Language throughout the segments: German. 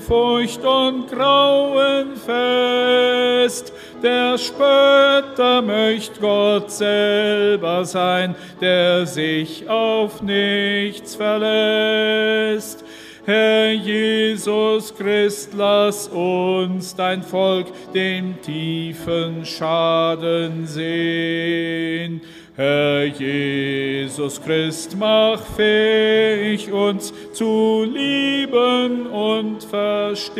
Furcht und Grauen fest. Der Spötter möcht Gott selber sein, der sich auf nichts verlässt. Herr Jesus Christ, lass uns dein Volk dem tiefen Schaden sehen. Herr Jesus Christ, mach fähig uns zu lieben und verstehen.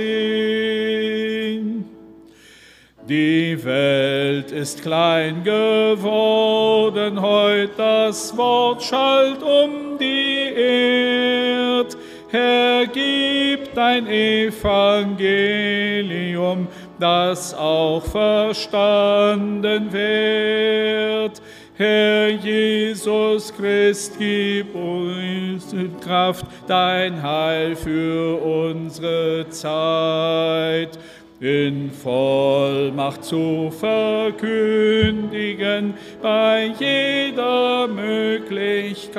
Die Welt ist klein geworden, heut das Wort schallt um die Erd. Herr, gib dein Evangelium, das auch verstanden wird. Herr Jesus Christ, gib uns Kraft, dein Heil für unsere Zeit in Vollmacht zu verkündigen bei jeder Möglichkeit.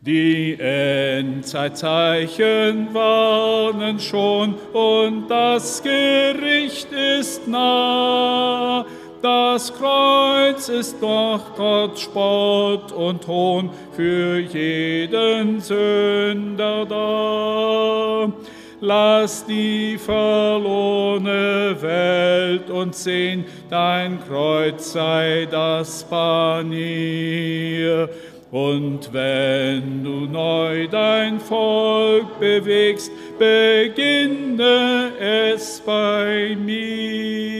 Die Endzeitzeichen warnen schon und das Gericht ist nah. Das Kreuz ist doch Gott Spott und Hohn für jeden Sünder da. Lass die verlorene Welt uns sehen, dein Kreuz sei das Panier. Und wenn du neu dein Volk bewegst, beginne es bei mir.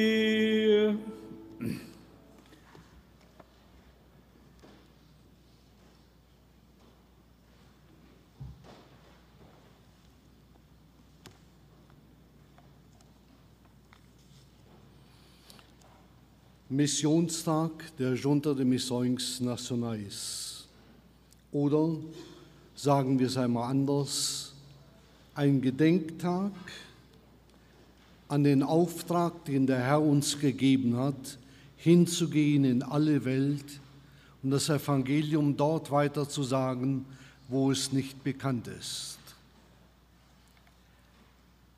Missionstag der Junta de Missões Nacionais. Oder sagen wir es einmal anders, ein Gedenktag an den Auftrag, den der Herr uns gegeben hat, hinzugehen in alle Welt und das Evangelium dort weiterzusagen, wo es nicht bekannt ist.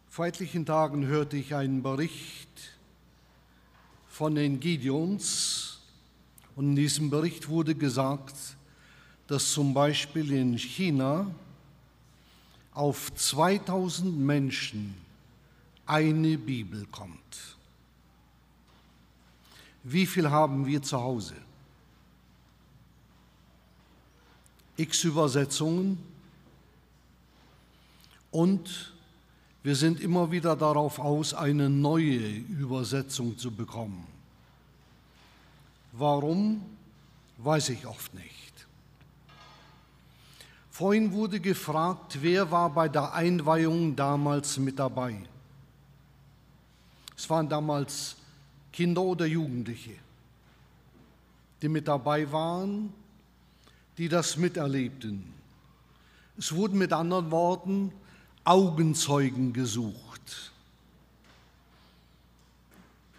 Vor etlichen Tagen hörte ich einen Bericht von den Gideons und in diesem Bericht wurde gesagt, dass zum Beispiel in China auf 2000 Menschen eine Bibel kommt. Wie viel haben wir zu Hause? X Übersetzungen und wir sind immer wieder darauf aus, eine neue Übersetzung zu bekommen. Warum, weiß ich oft nicht. Vorhin wurde gefragt, wer war bei der Einweihung damals mit dabei. Es waren damals Kinder oder Jugendliche, die mit dabei waren, die das miterlebten. Es wurden mit anderen Worten Augenzeugen gesucht,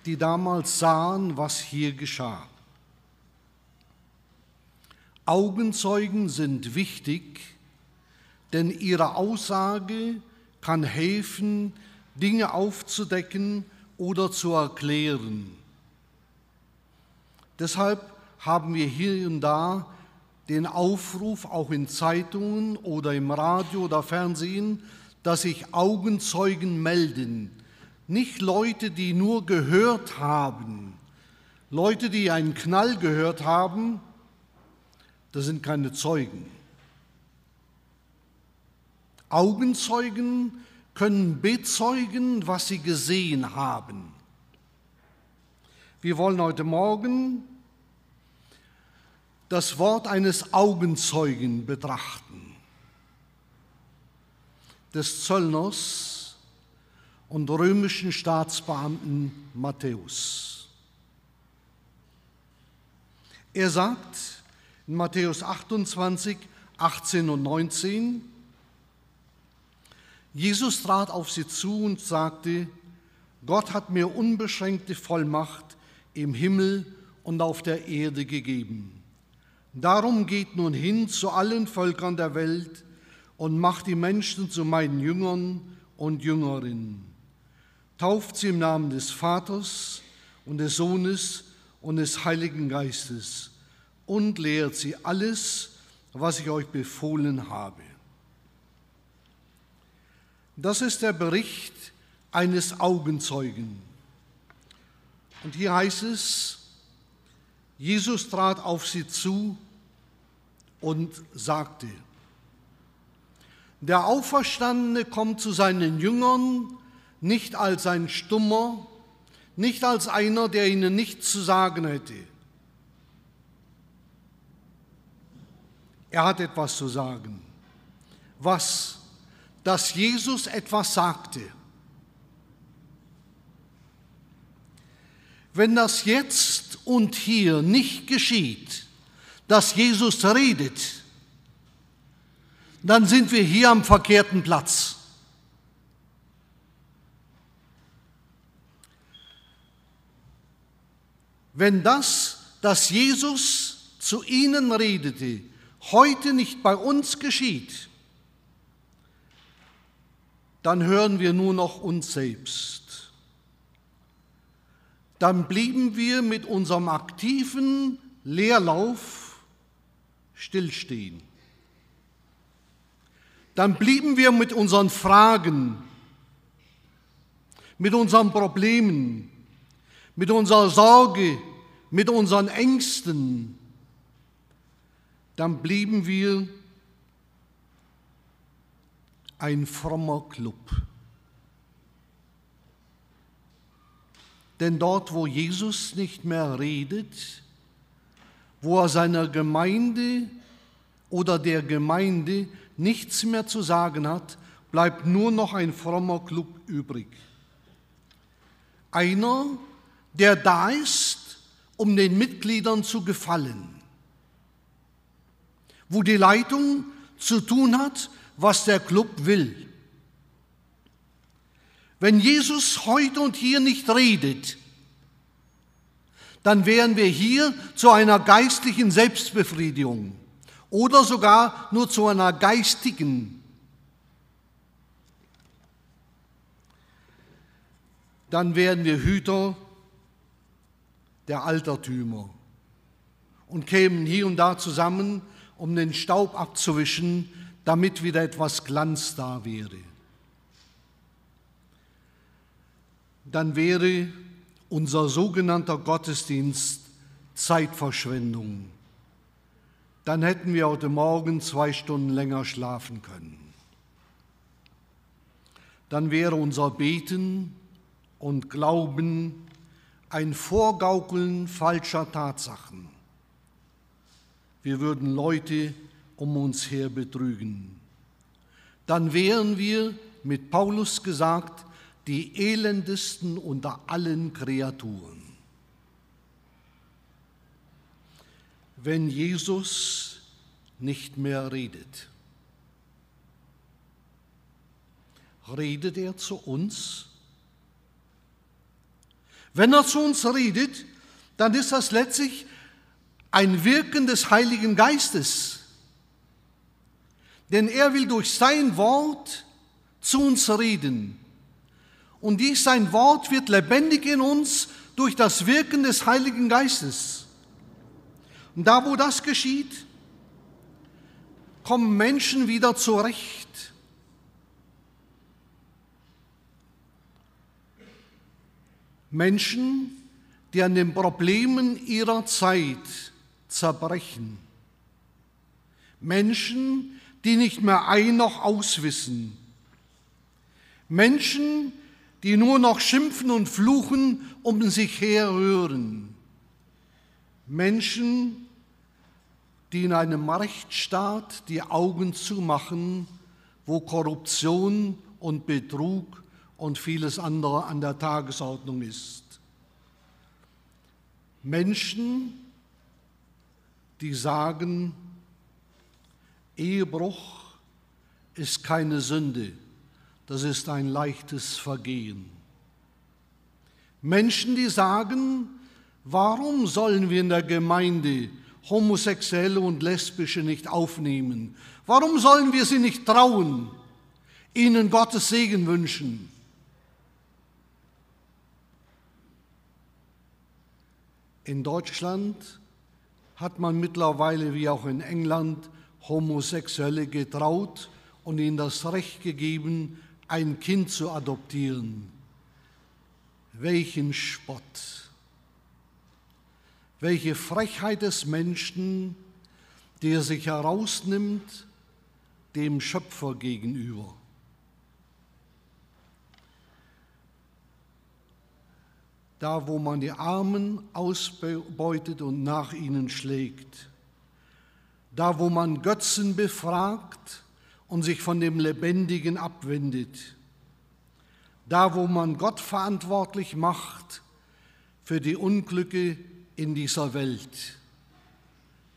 die damals sahen, was hier geschah. Augenzeugen sind wichtig, denn ihre Aussage kann helfen, Dinge aufzudecken oder zu erklären. Deshalb haben wir hier und da den Aufruf, auch in Zeitungen oder im Radio oder Fernsehen, dass sich Augenzeugen melden. Nicht Leute, die nur gehört haben, Leute, die einen Knall gehört haben, das sind keine Zeugen. Augenzeugen können bezeugen, was sie gesehen haben. Wir wollen heute Morgen das Wort eines Augenzeugen betrachten des Zöllners und römischen Staatsbeamten Matthäus. Er sagt in Matthäus 28, 18 und 19, Jesus trat auf sie zu und sagte, Gott hat mir unbeschränkte Vollmacht im Himmel und auf der Erde gegeben. Darum geht nun hin zu allen Völkern der Welt und macht die Menschen zu meinen Jüngern und Jüngerinnen. Tauft sie im Namen des Vaters und des Sohnes und des Heiligen Geistes und lehrt sie alles, was ich euch befohlen habe. Das ist der Bericht eines Augenzeugen. Und hier heißt es, Jesus trat auf sie zu und sagte, der Auferstandene kommt zu seinen Jüngern nicht als ein Stummer, nicht als einer, der ihnen nichts zu sagen hätte. Er hat etwas zu sagen. Was? Dass Jesus etwas sagte. Wenn das jetzt und hier nicht geschieht, dass Jesus redet, dann sind wir hier am verkehrten Platz. Wenn das, dass Jesus zu ihnen redete, heute nicht bei uns geschieht, dann hören wir nur noch uns selbst. Dann blieben wir mit unserem aktiven Leerlauf stillstehen. Dann blieben wir mit unseren Fragen, mit unseren Problemen, mit unserer Sorge, mit unseren Ängsten, dann blieben wir ein frommer Club. Denn dort, wo Jesus nicht mehr redet, wo er seiner Gemeinde oder der Gemeinde nichts mehr zu sagen hat, bleibt nur noch ein frommer Club übrig. Einer, der da ist, um den Mitgliedern zu gefallen wo die Leitung zu tun hat, was der Club will. Wenn Jesus heute und hier nicht redet, dann wären wir hier zu einer geistlichen Selbstbefriedigung oder sogar nur zu einer geistigen. Dann wären wir Hüter der Altertümer und kämen hier und da zusammen um den Staub abzuwischen, damit wieder etwas Glanz da wäre. Dann wäre unser sogenannter Gottesdienst Zeitverschwendung. Dann hätten wir heute Morgen zwei Stunden länger schlafen können. Dann wäre unser Beten und Glauben ein Vorgaukeln falscher Tatsachen wir würden Leute um uns her betrügen. Dann wären wir, mit Paulus gesagt, die elendesten unter allen Kreaturen. Wenn Jesus nicht mehr redet, redet er zu uns? Wenn er zu uns redet, dann ist das letztlich ein Wirken des Heiligen Geistes. Denn er will durch sein Wort zu uns reden. Und dies sein Wort wird lebendig in uns durch das Wirken des Heiligen Geistes. Und da, wo das geschieht, kommen Menschen wieder zurecht. Menschen, die an den Problemen ihrer Zeit zerbrechen. Menschen, die nicht mehr ein noch auswissen. Menschen, die nur noch schimpfen und fluchen um sich her hören. Menschen, die in einem Rechtsstaat die Augen zumachen, wo Korruption und Betrug und vieles andere an der Tagesordnung ist. Menschen, die sagen, Ehebruch ist keine Sünde, das ist ein leichtes Vergehen. Menschen, die sagen, warum sollen wir in der Gemeinde Homosexuelle und Lesbische nicht aufnehmen? Warum sollen wir sie nicht trauen, ihnen Gottes Segen wünschen? In Deutschland hat man mittlerweile, wie auch in England, Homosexuelle getraut und ihnen das Recht gegeben, ein Kind zu adoptieren. Welchen Spott, welche Frechheit des Menschen, der sich herausnimmt dem Schöpfer gegenüber. Da, wo man die Armen ausbeutet und nach ihnen schlägt. Da, wo man Götzen befragt und sich von dem Lebendigen abwendet. Da, wo man Gott verantwortlich macht für die Unglücke in dieser Welt,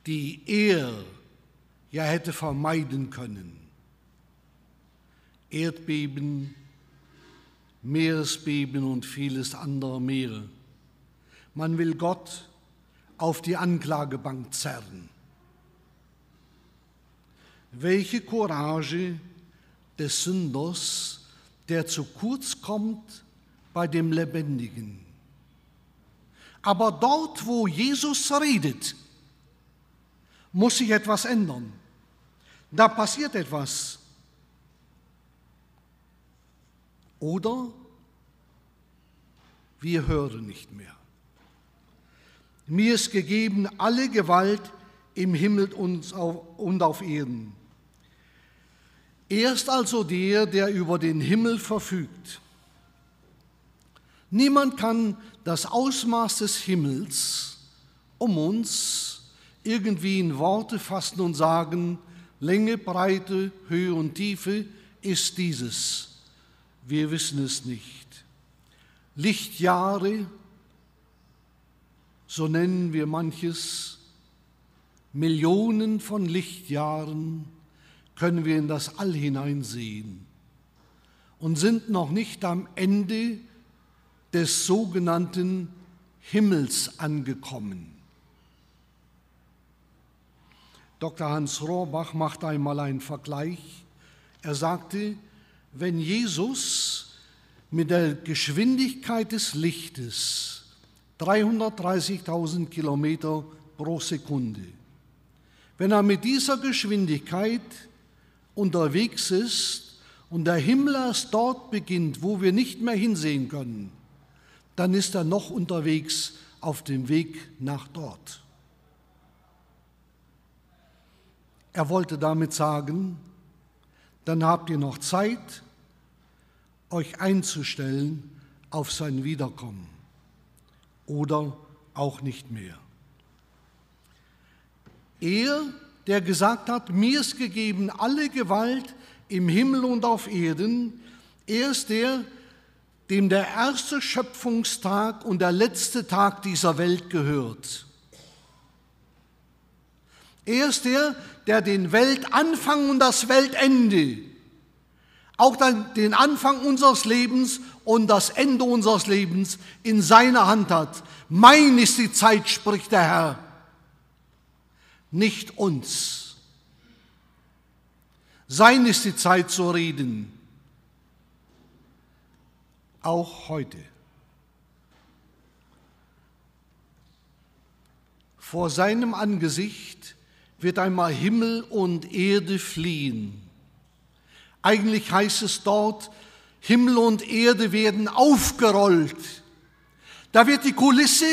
die er ja hätte vermeiden können. Erdbeben, Meeresbeben und vieles andere mehr. Man will Gott auf die Anklagebank zerren. Welche Courage des Sünders, der zu kurz kommt bei dem Lebendigen. Aber dort, wo Jesus redet, muss sich etwas ändern. Da passiert etwas. Oder wir hören nicht mehr. Mir ist gegeben alle Gewalt im Himmel und auf Erden. Er ist also der, der über den Himmel verfügt. Niemand kann das Ausmaß des Himmels um uns irgendwie in Worte fassen und sagen, Länge, Breite, Höhe und Tiefe ist dieses. Wir wissen es nicht. Lichtjahre, so nennen wir manches, Millionen von Lichtjahren können wir in das All hineinsehen und sind noch nicht am Ende des sogenannten Himmels angekommen. Dr. Hans Rohrbach macht einmal einen Vergleich. Er sagte, wenn Jesus mit der Geschwindigkeit des Lichtes 330.000 Kilometer pro Sekunde, wenn er mit dieser Geschwindigkeit unterwegs ist und der Himmel erst dort beginnt, wo wir nicht mehr hinsehen können, dann ist er noch unterwegs auf dem Weg nach dort. Er wollte damit sagen, dann habt ihr noch Zeit, euch einzustellen auf sein Wiederkommen oder auch nicht mehr. Er, der gesagt hat, mir ist gegeben alle Gewalt im Himmel und auf Erden, er ist der, dem der erste Schöpfungstag und der letzte Tag dieser Welt gehört. Er ist der, der den Weltanfang und das Weltende, auch den Anfang unseres Lebens und das Ende unseres Lebens in seiner Hand hat. Mein ist die Zeit, spricht der Herr, nicht uns. Sein ist die Zeit zu reden, auch heute. Vor seinem Angesicht wird einmal Himmel und Erde fliehen. Eigentlich heißt es dort, Himmel und Erde werden aufgerollt. Da wird die Kulisse,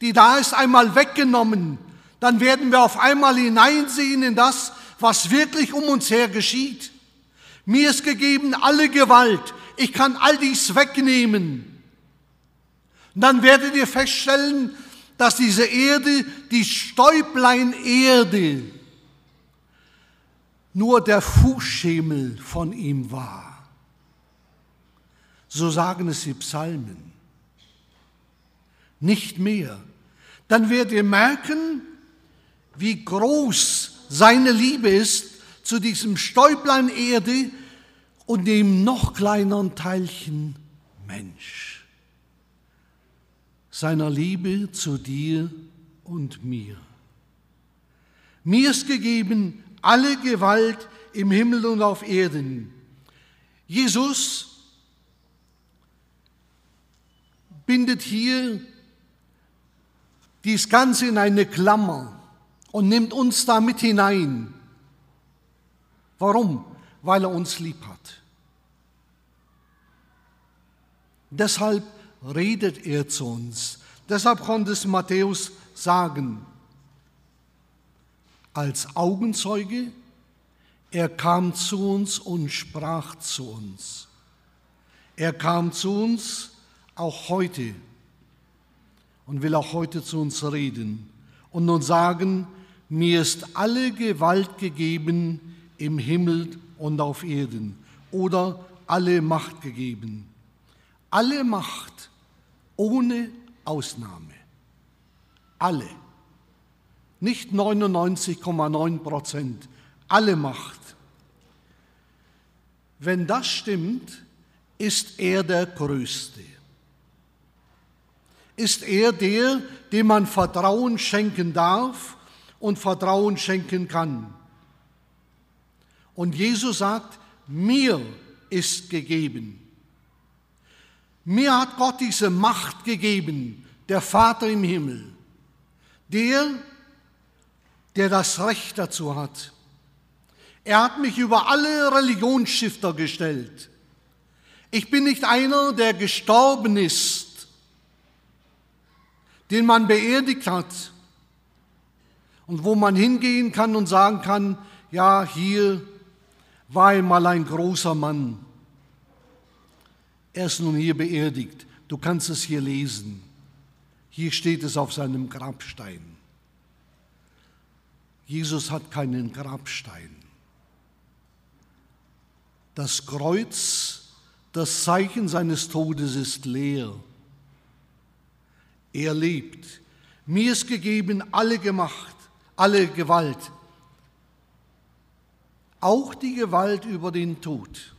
die da ist, einmal weggenommen. Dann werden wir auf einmal hineinsehen in das, was wirklich um uns her geschieht. Mir ist gegeben alle Gewalt. Ich kann all dies wegnehmen. Und dann werdet ihr feststellen, dass diese Erde, die Stäublein Erde, nur der Fußschemel von ihm war. So sagen es die Psalmen. Nicht mehr. Dann werdet ihr merken, wie groß seine Liebe ist zu diesem Stäublein Erde und dem noch kleineren Teilchen Mensch seiner Liebe zu dir und mir. Mir ist gegeben alle Gewalt im Himmel und auf Erden. Jesus bindet hier dies Ganze in eine Klammer und nimmt uns da mit hinein. Warum? Weil er uns lieb hat. Deshalb redet er zu uns. Deshalb konnte es Matthäus sagen. Als Augenzeuge, er kam zu uns und sprach zu uns. Er kam zu uns auch heute und will auch heute zu uns reden und nun sagen, mir ist alle Gewalt gegeben im Himmel und auf Erden oder alle Macht gegeben. Alle Macht ohne Ausnahme. Alle. Nicht 99,9 Prozent. Alle Macht. Wenn das stimmt, ist er der Größte. Ist er der, dem man Vertrauen schenken darf und Vertrauen schenken kann. Und Jesus sagt, mir ist gegeben. Mir hat Gott diese Macht gegeben, der Vater im Himmel, der, der das Recht dazu hat. Er hat mich über alle Religionsstifter gestellt. Ich bin nicht einer, der gestorben ist, den man beerdigt hat und wo man hingehen kann und sagen kann, ja, hier war einmal ein großer Mann. Er ist nun hier beerdigt. Du kannst es hier lesen. Hier steht es auf seinem Grabstein. Jesus hat keinen Grabstein. Das Kreuz, das Zeichen seines Todes ist leer. Er lebt. Mir ist gegeben alle Gemacht, alle Gewalt, auch die Gewalt über den Tod,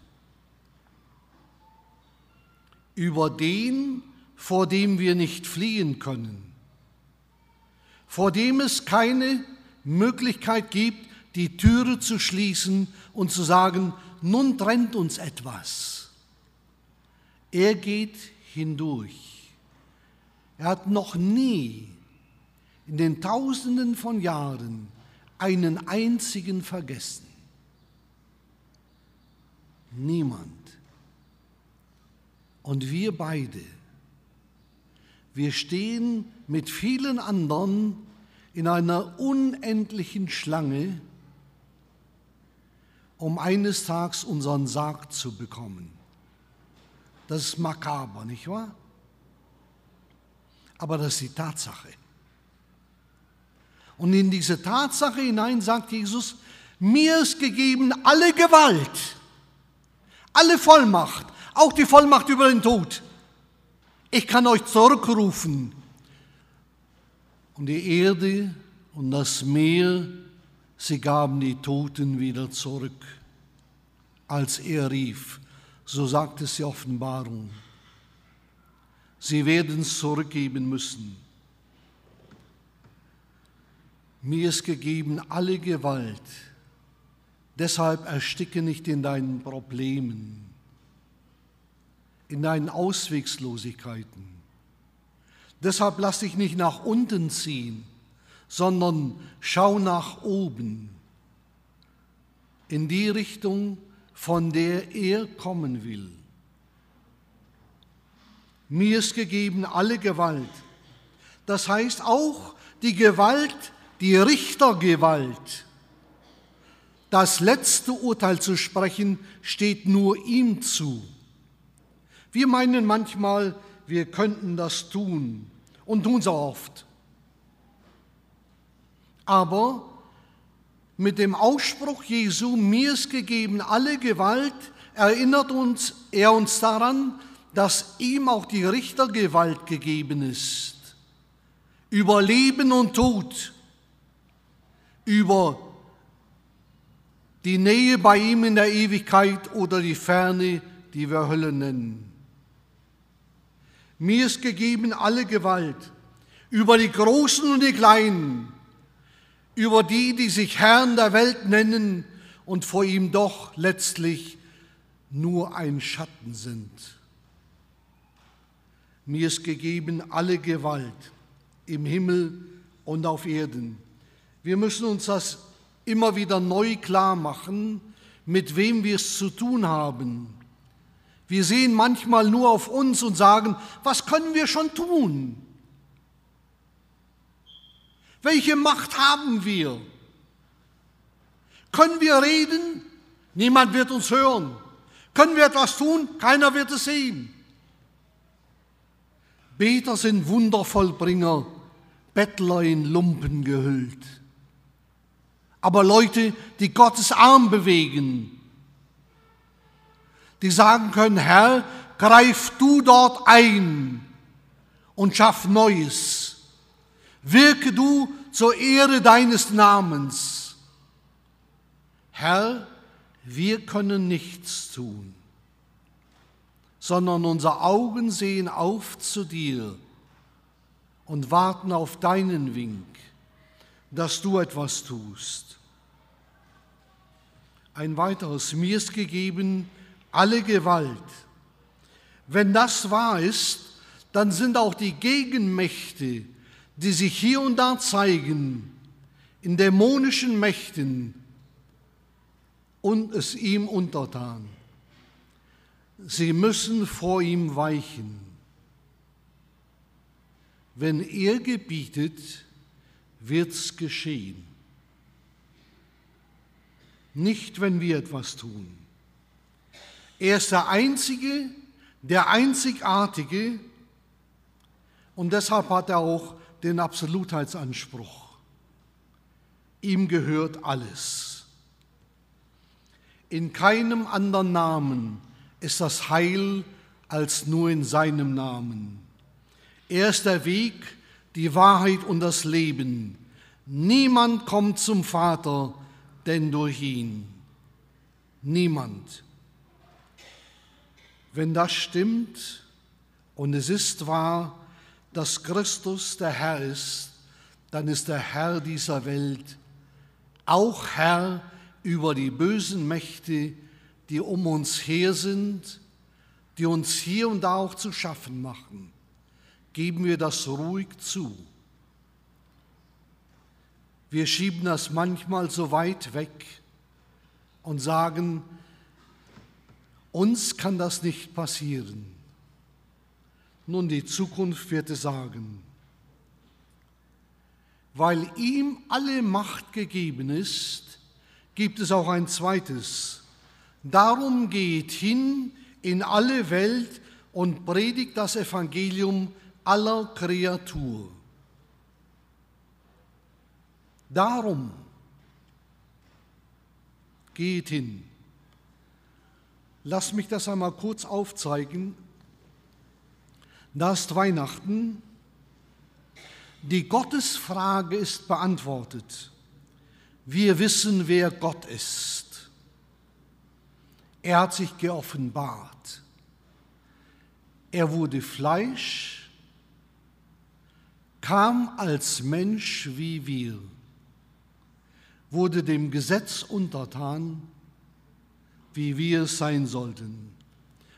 über den, vor dem wir nicht fliehen können, vor dem es keine Möglichkeit gibt, die Türe zu schließen und zu sagen, nun trennt uns etwas. Er geht hindurch. Er hat noch nie in den Tausenden von Jahren einen einzigen vergessen. Niemand. Und wir beide, wir stehen mit vielen anderen in einer unendlichen Schlange, um eines Tages unseren Sarg zu bekommen. Das ist makaber, nicht wahr? Aber das ist die Tatsache. Und in diese Tatsache hinein sagt Jesus, mir ist gegeben alle Gewalt, alle Vollmacht, auch die Vollmacht über den Tod. Ich kann euch zurückrufen. Und die Erde und das Meer, sie gaben die Toten wieder zurück, als er rief. So sagt es die Offenbarung. Sie werden es zurückgeben müssen. Mir ist gegeben alle Gewalt. Deshalb ersticke nicht in deinen Problemen, in deinen Auswegslosigkeiten. Deshalb lass dich nicht nach unten ziehen, sondern schau nach oben, in die Richtung, von der er kommen will. Mir ist gegeben alle Gewalt. Das heißt auch die Gewalt, die Richtergewalt. Das letzte Urteil zu sprechen steht nur ihm zu. Wir meinen manchmal, wir könnten das tun und tun es oft. Aber mit dem Ausspruch Jesu, mir ist gegeben alle Gewalt, erinnert uns er uns daran, dass ihm auch die Richtergewalt gegeben ist. Über Leben und Tod über die Nähe bei ihm in der Ewigkeit oder die Ferne, die wir Hölle nennen. Mir ist gegeben alle Gewalt über die Großen und die Kleinen, über die, die sich Herrn der Welt nennen und vor ihm doch letztlich nur ein Schatten sind. Mir ist gegeben alle Gewalt im Himmel und auf Erden. Wir müssen uns das immer wieder neu klar machen, mit wem wir es zu tun haben. Wir sehen manchmal nur auf uns und sagen, was können wir schon tun? Welche Macht haben wir? Können wir reden? Niemand wird uns hören. Können wir etwas tun? Keiner wird es sehen. Beter sind Wundervollbringer, Bettler in Lumpen gehüllt. Aber Leute, die Gottes Arm bewegen, die sagen können, Herr, greif du dort ein und schaff Neues. Wirke du zur Ehre deines Namens. Herr, wir können nichts tun, sondern unsere Augen sehen auf zu dir und warten auf deinen Wink, dass du etwas tust. Ein weiteres, mir ist gegeben alle Gewalt. Wenn das wahr ist, dann sind auch die Gegenmächte, die sich hier und da zeigen, in dämonischen Mächten und es ihm untertan. Sie müssen vor ihm weichen. Wenn er gebietet, wird's geschehen. Nicht, wenn wir etwas tun. Er ist der Einzige, der Einzigartige und deshalb hat er auch den Absolutheitsanspruch. Ihm gehört alles. In keinem anderen Namen ist das Heil als nur in seinem Namen. Er ist der Weg, die Wahrheit und das Leben. Niemand kommt zum Vater, denn durch ihn. Niemand. Wenn das stimmt und es ist wahr, dass Christus der Herr ist, dann ist der Herr dieser Welt auch Herr über die bösen Mächte, die um uns her sind, die uns hier und da auch zu schaffen machen. Geben wir das ruhig zu. Wir schieben das manchmal so weit weg und sagen, uns kann das nicht passieren. Nun, die Zukunft wird es sagen. Weil ihm alle Macht gegeben ist, gibt es auch ein zweites. Darum geht hin in alle Welt und predigt das Evangelium aller Kreatur. Darum geht hin. Lass mich das einmal kurz aufzeigen. Da ist Weihnachten. Die Gottesfrage ist beantwortet. Wir wissen, wer Gott ist. Er hat sich geoffenbart. Er wurde Fleisch, kam als Mensch wie wir wurde dem Gesetz untertan, wie wir es sein sollten.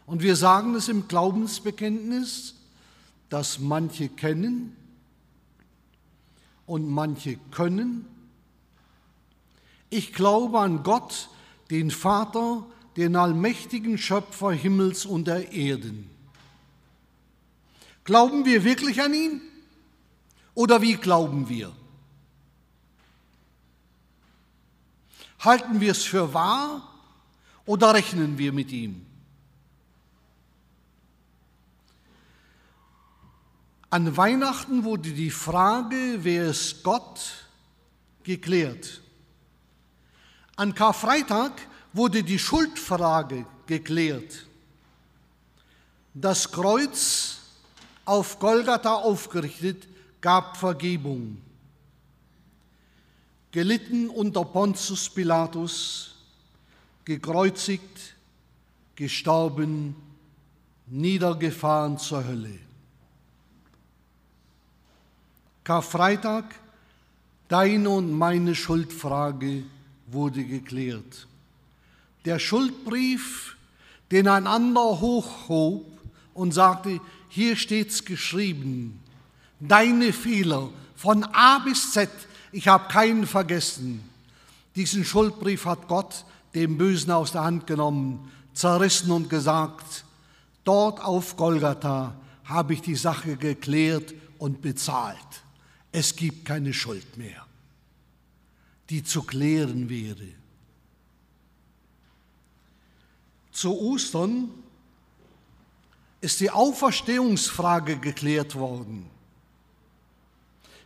Und wir sagen es im Glaubensbekenntnis, dass manche kennen und manche können. Ich glaube an Gott, den Vater, den allmächtigen Schöpfer Himmels und der Erden. Glauben wir wirklich an ihn? Oder wie glauben wir? Halten wir es für wahr oder rechnen wir mit ihm? An Weihnachten wurde die Frage, wer ist Gott, geklärt. An Karfreitag wurde die Schuldfrage geklärt. Das Kreuz auf Golgatha aufgerichtet gab Vergebung gelitten unter Pontius Pilatus, gekreuzigt, gestorben, niedergefahren zur Hölle. Karfreitag Deine und meine Schuldfrage wurde geklärt. Der Schuldbrief, den ein anderer hochhob und sagte, hier steht's geschrieben, deine Fehler von A bis Z, ich habe keinen vergessen. Diesen Schuldbrief hat Gott dem Bösen aus der Hand genommen, zerrissen und gesagt, dort auf Golgatha habe ich die Sache geklärt und bezahlt. Es gibt keine Schuld mehr, die zu klären wäre. Zu Ostern ist die Auferstehungsfrage geklärt worden.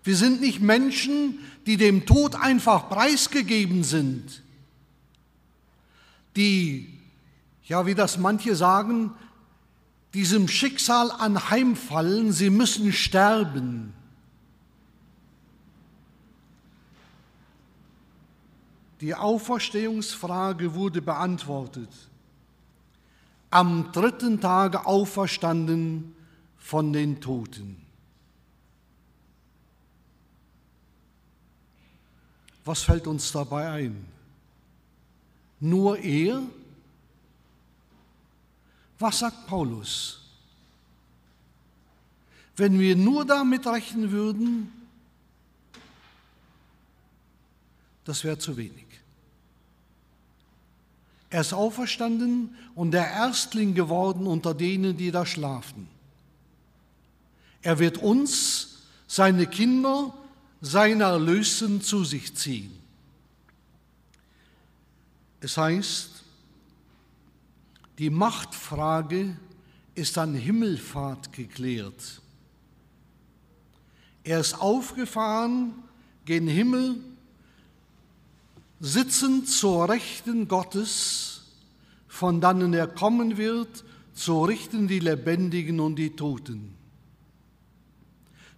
Wir sind nicht Menschen, die dem Tod einfach preisgegeben sind, die, ja, wie das manche sagen, diesem Schicksal anheimfallen, sie müssen sterben. Die Auferstehungsfrage wurde beantwortet. Am dritten Tage auferstanden von den Toten. Was fällt uns dabei ein? Nur er? Was sagt Paulus? Wenn wir nur damit rechnen würden, das wäre zu wenig. Er ist auferstanden und der Erstling geworden unter denen, die da schlafen. Er wird uns, seine Kinder, seine Erlösen zu sich ziehen. Es heißt, die Machtfrage ist an Himmelfahrt geklärt. Er ist aufgefahren gen Himmel, sitzend zur Rechten Gottes, von dannen er kommen wird, zu richten die Lebendigen und die Toten.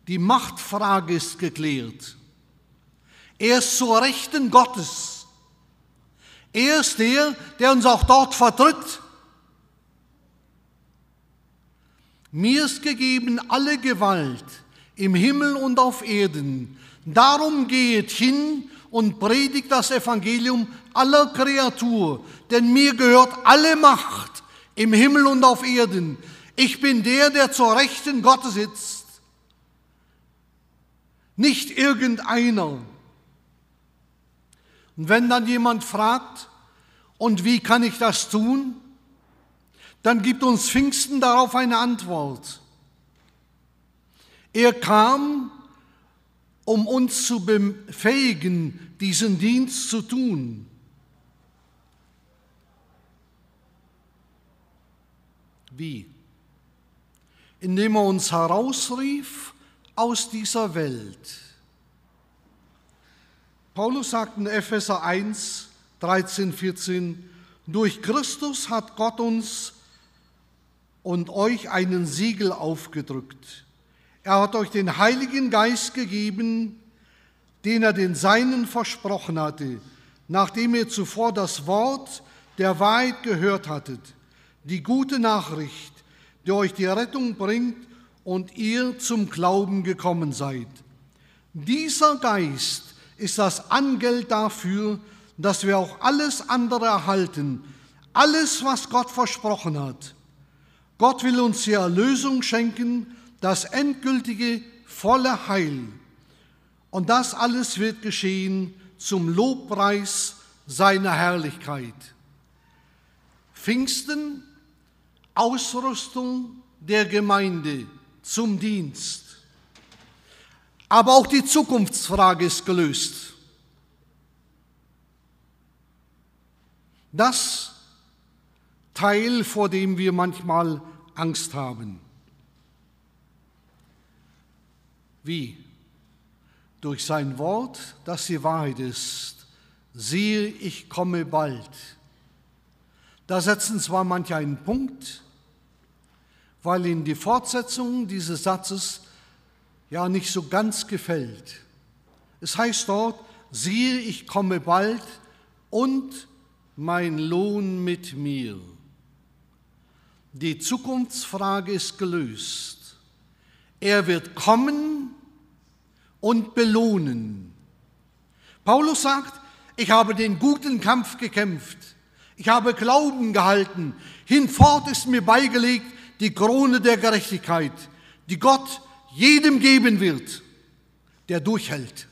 Die Machtfrage ist geklärt. Er ist zur Rechten Gottes. Er ist der, der uns auch dort vertritt. Mir ist gegeben alle Gewalt im Himmel und auf Erden. Darum geht hin und predigt das Evangelium aller Kreatur, denn mir gehört alle Macht im Himmel und auf Erden. Ich bin der, der zur Rechten Gottes sitzt, nicht irgendeiner. Und wenn dann jemand fragt, und wie kann ich das tun? Dann gibt uns Pfingsten darauf eine Antwort. Er kam um uns zu befähigen, diesen Dienst zu tun. Wie? Indem er uns herausrief aus dieser Welt. Paulus sagt in Epheser 1, 13, 14, durch Christus hat Gott uns und euch einen Siegel aufgedrückt er hat euch den Heiligen Geist gegeben, den er den Seinen versprochen hatte, nachdem ihr zuvor das Wort der Wahrheit gehört hattet, die gute Nachricht, die euch die Rettung bringt und ihr zum Glauben gekommen seid. Dieser Geist ist das Angeld dafür, dass wir auch alles andere erhalten, alles, was Gott versprochen hat. Gott will uns die Erlösung schenken, das endgültige volle Heil. Und das alles wird geschehen zum Lobpreis seiner Herrlichkeit. Pfingsten, Ausrüstung der Gemeinde zum Dienst. Aber auch die Zukunftsfrage ist gelöst. Das Teil, vor dem wir manchmal Angst haben. Wie? Durch sein Wort, das die Wahrheit ist. Siehe, ich komme bald. Da setzen zwar manche einen Punkt, weil ihnen die Fortsetzung dieses Satzes ja nicht so ganz gefällt. Es heißt dort, siehe, ich komme bald und mein Lohn mit mir. Die Zukunftsfrage ist gelöst. Er wird kommen und belohnen. Paulus sagt, ich habe den guten Kampf gekämpft, ich habe Glauben gehalten, hinfort ist mir beigelegt die Krone der Gerechtigkeit, die Gott jedem geben wird, der durchhält,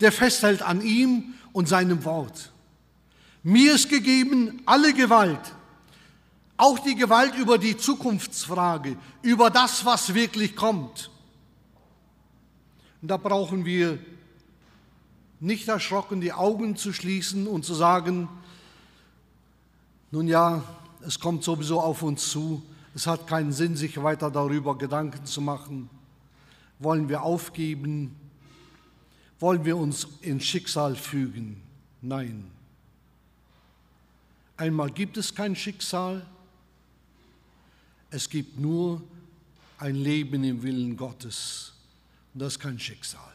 der festhält an ihm und seinem Wort. Mir ist gegeben alle Gewalt, auch die Gewalt über die Zukunftsfrage, über das, was wirklich kommt. Und da brauchen wir nicht erschrocken die Augen zu schließen und zu sagen, nun ja, es kommt sowieso auf uns zu, es hat keinen Sinn, sich weiter darüber Gedanken zu machen. Wollen wir aufgeben? Wollen wir uns ins Schicksal fügen? Nein. Einmal gibt es kein Schicksal, es gibt nur ein Leben im Willen Gottes. Und das ist kein Schicksal.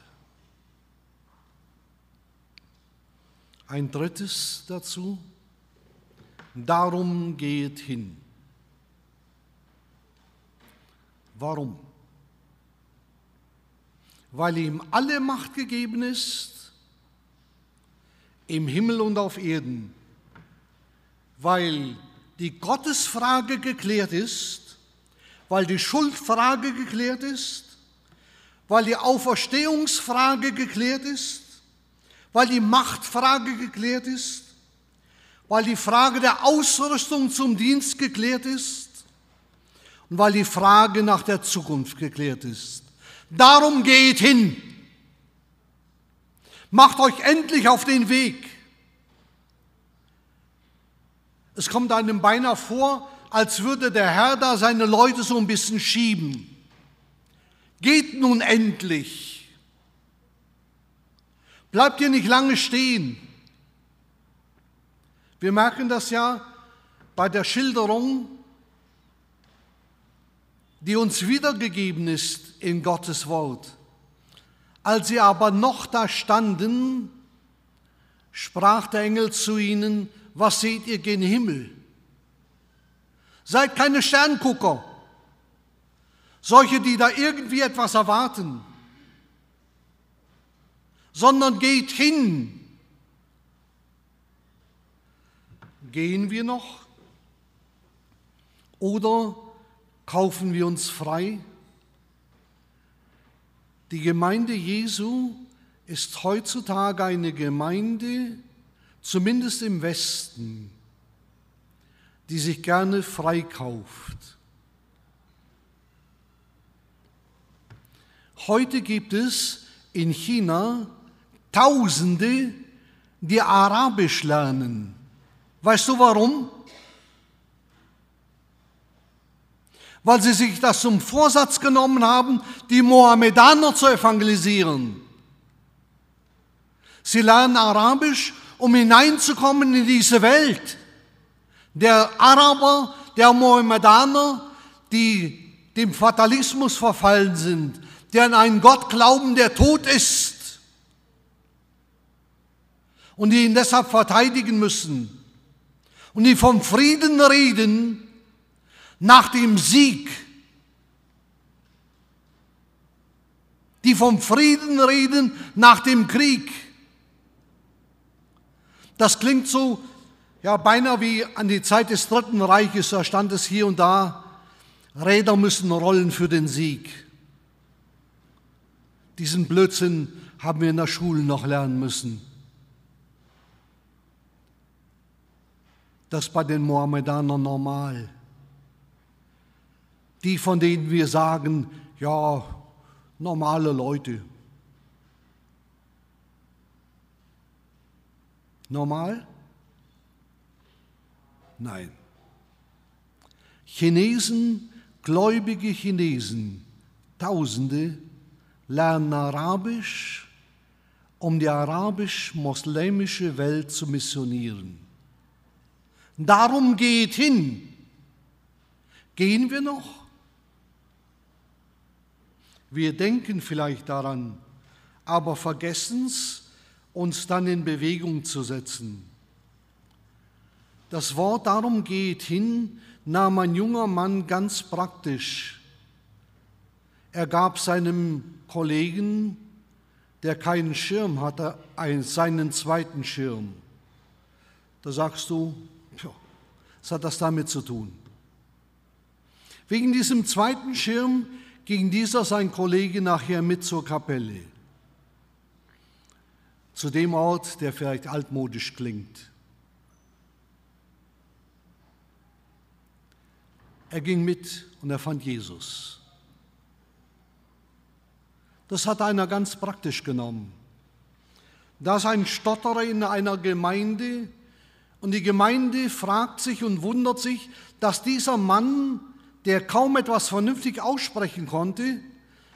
Ein drittes dazu, darum geht hin. Warum? Weil ihm alle Macht gegeben ist, im Himmel und auf Erden, weil die Gottesfrage geklärt ist, weil die Schuldfrage geklärt ist, weil die Auferstehungsfrage geklärt ist, weil die Machtfrage geklärt ist, weil die Frage der Ausrüstung zum Dienst geklärt ist weil die Frage nach der Zukunft geklärt ist. Darum geht hin. Macht euch endlich auf den Weg. Es kommt einem beinahe vor, als würde der Herr da seine Leute so ein bisschen schieben. Geht nun endlich. Bleibt ihr nicht lange stehen. Wir merken das ja bei der Schilderung, die uns wiedergegeben ist in Gottes Wort. Als sie aber noch da standen, sprach der Engel zu ihnen, was seht ihr gen Himmel? Seid keine Sterngucker, solche, die da irgendwie etwas erwarten sondern geht hin. Gehen wir noch oder kaufen wir uns frei? Die Gemeinde Jesu ist heutzutage eine Gemeinde, zumindest im Westen, die sich gerne freikauft. Heute gibt es in China Tausende, die Arabisch lernen. Weißt du warum? Weil sie sich das zum Vorsatz genommen haben, die Mohammedaner zu evangelisieren. Sie lernen Arabisch, um hineinzukommen in diese Welt. Der Araber, der Mohammedaner, die dem Fatalismus verfallen sind, die an einen Gott glauben, der tot ist und die ihn deshalb verteidigen müssen und die vom Frieden reden nach dem Sieg, die vom Frieden reden nach dem Krieg. Das klingt so, ja, beinahe wie an die Zeit des Dritten Reiches, da stand es hier und da, Räder müssen rollen für den Sieg. Diesen Blödsinn haben wir in der Schule noch lernen müssen. Das bei den Mohammedanern normal. Die, von denen wir sagen, ja, normale Leute. Normal? Nein. Chinesen, gläubige Chinesen, Tausende, lernen Arabisch, um die arabisch-moslemische Welt zu missionieren. Darum geht hin. Gehen wir noch? Wir denken vielleicht daran, aber vergessen es, uns dann in Bewegung zu setzen. Das Wort darum geht hin, nahm ein junger Mann ganz praktisch. Er gab seinem Kollegen der keinen Schirm hatte, einen, seinen zweiten Schirm. Da sagst du, was hat das damit zu tun? Wegen diesem zweiten Schirm ging dieser sein Kollege nachher mit zur Kapelle. Zu dem Ort, der vielleicht altmodisch klingt. Er ging mit und er fand Jesus. Das hat einer ganz praktisch genommen. Da ist ein Stotterer in einer Gemeinde und die Gemeinde fragt sich und wundert sich, dass dieser Mann, der kaum etwas vernünftig aussprechen konnte,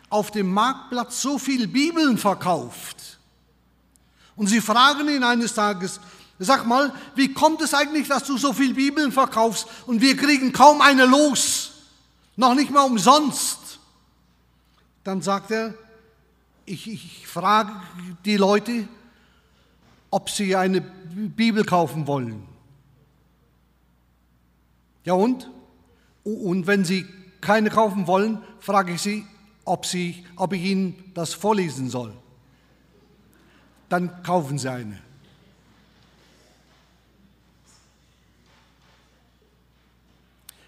auf dem Marktplatz so viel Bibeln verkauft. Und sie fragen ihn eines Tages, sag mal, wie kommt es eigentlich, dass du so viel Bibeln verkaufst und wir kriegen kaum eine los, noch nicht mal umsonst? Dann sagt er, ich, ich frage die Leute, ob sie eine Bibel kaufen wollen. Ja und? Und wenn sie keine kaufen wollen, frage ich sie, ob, sie, ob ich ihnen das vorlesen soll. Dann kaufen sie eine.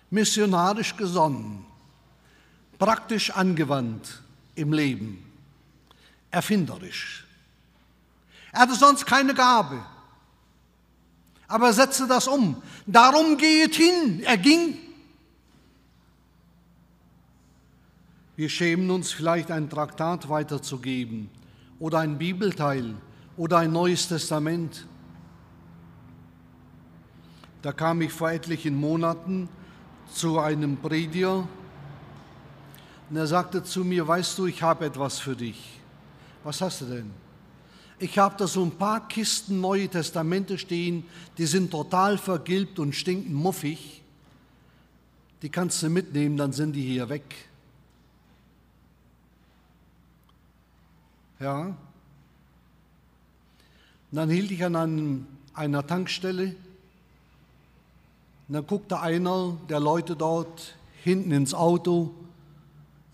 Missionarisch gesonnen, praktisch angewandt im Leben erfinderisch. Er hatte sonst keine Gabe, aber er setzte das um. Darum gehet hin. Er ging. Wir schämen uns vielleicht ein Traktat weiterzugeben oder ein Bibelteil oder ein neues Testament. Da kam ich vor etlichen Monaten zu einem Prediger und er sagte zu mir, weißt du, ich habe etwas für dich. Was hast du denn? Ich habe da so ein paar Kisten Neue Testamente stehen, die sind total vergilbt und stinken muffig. Die kannst du mitnehmen, dann sind die hier weg. Ja. Und dann hielt ich an einem, einer Tankstelle und dann guckte einer der Leute dort hinten ins Auto,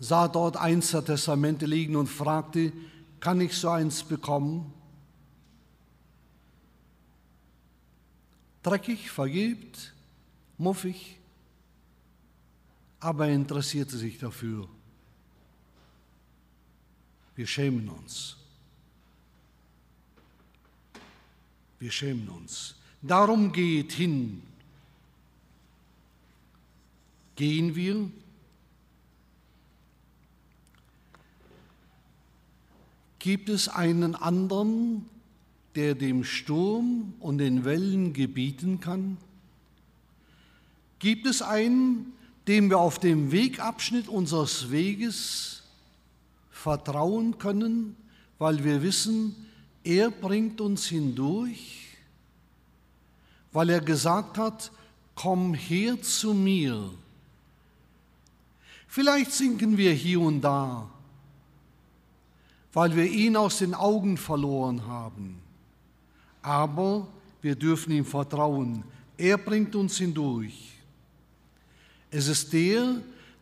sah dort eins der Testamente liegen und fragte, kann ich so eins bekommen? Dreckig, vergilbt, muffig, aber er interessierte sich dafür. Wir schämen uns. Wir schämen uns. Darum geht hin. Gehen wir Gibt es einen anderen, der dem Sturm und den Wellen gebieten kann? Gibt es einen, dem wir auf dem Wegabschnitt unseres Weges vertrauen können, weil wir wissen, er bringt uns hindurch, weil er gesagt hat, komm her zu mir. Vielleicht sinken wir hier und da, weil wir ihn aus den Augen verloren haben. Aber wir dürfen ihm vertrauen. Er bringt uns hindurch. Es ist der,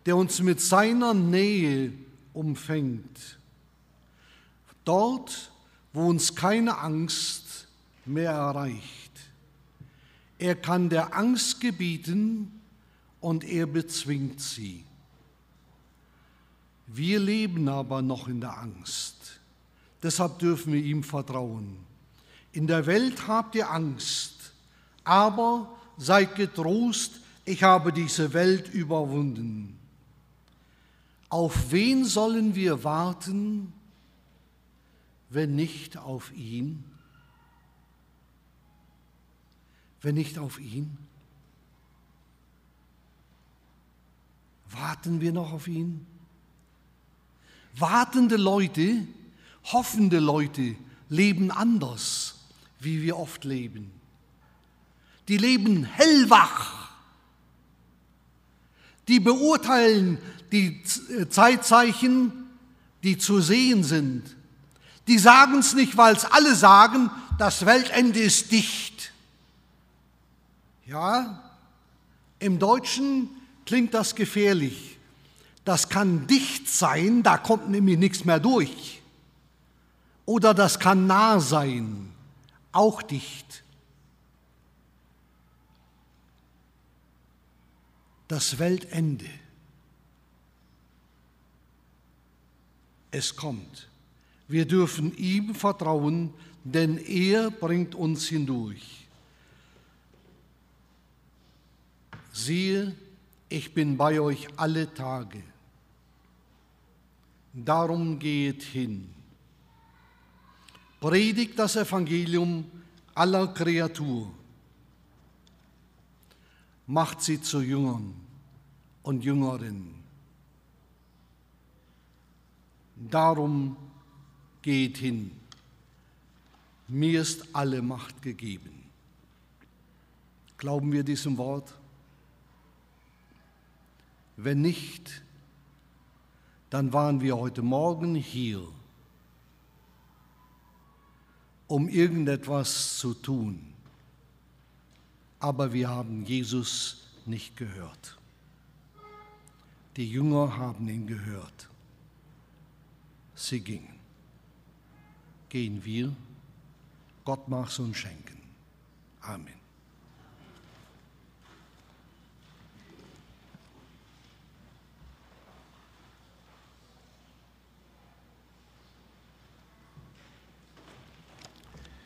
der uns mit seiner Nähe umfängt. Dort, wo uns keine Angst mehr erreicht. Er kann der Angst gebieten und er bezwingt sie. Wir leben aber noch in der Angst. Deshalb dürfen wir ihm vertrauen. In der Welt habt ihr Angst, aber seid getrost, ich habe diese Welt überwunden. Auf wen sollen wir warten, wenn nicht auf ihn? Wenn nicht auf ihn? Warten wir noch auf ihn? Wartende Leute, Hoffende Leute leben anders, wie wir oft leben. Die leben hellwach. Die beurteilen die Zeitzeichen, die zu sehen sind. Die sagen es nicht, weil es alle sagen, das Weltende ist dicht. Ja, im Deutschen klingt das gefährlich. Das kann dicht sein, da kommt nämlich nichts mehr durch. Oder das kann nah sein, auch dicht. Das Weltende. Es kommt. Wir dürfen ihm vertrauen, denn er bringt uns hindurch. Siehe, ich bin bei euch alle Tage. Darum geht hin. Predigt das Evangelium aller Kreatur. Macht sie zu Jüngern und Jüngerinnen. Darum geht hin. Mir ist alle Macht gegeben. Glauben wir diesem Wort? Wenn nicht, dann waren wir heute Morgen hier, um irgendetwas zu tun. Aber wir haben Jesus nicht gehört. Die Jünger haben ihn gehört. Sie gingen. Gehen wir. Gott mag es uns schenken. Amen.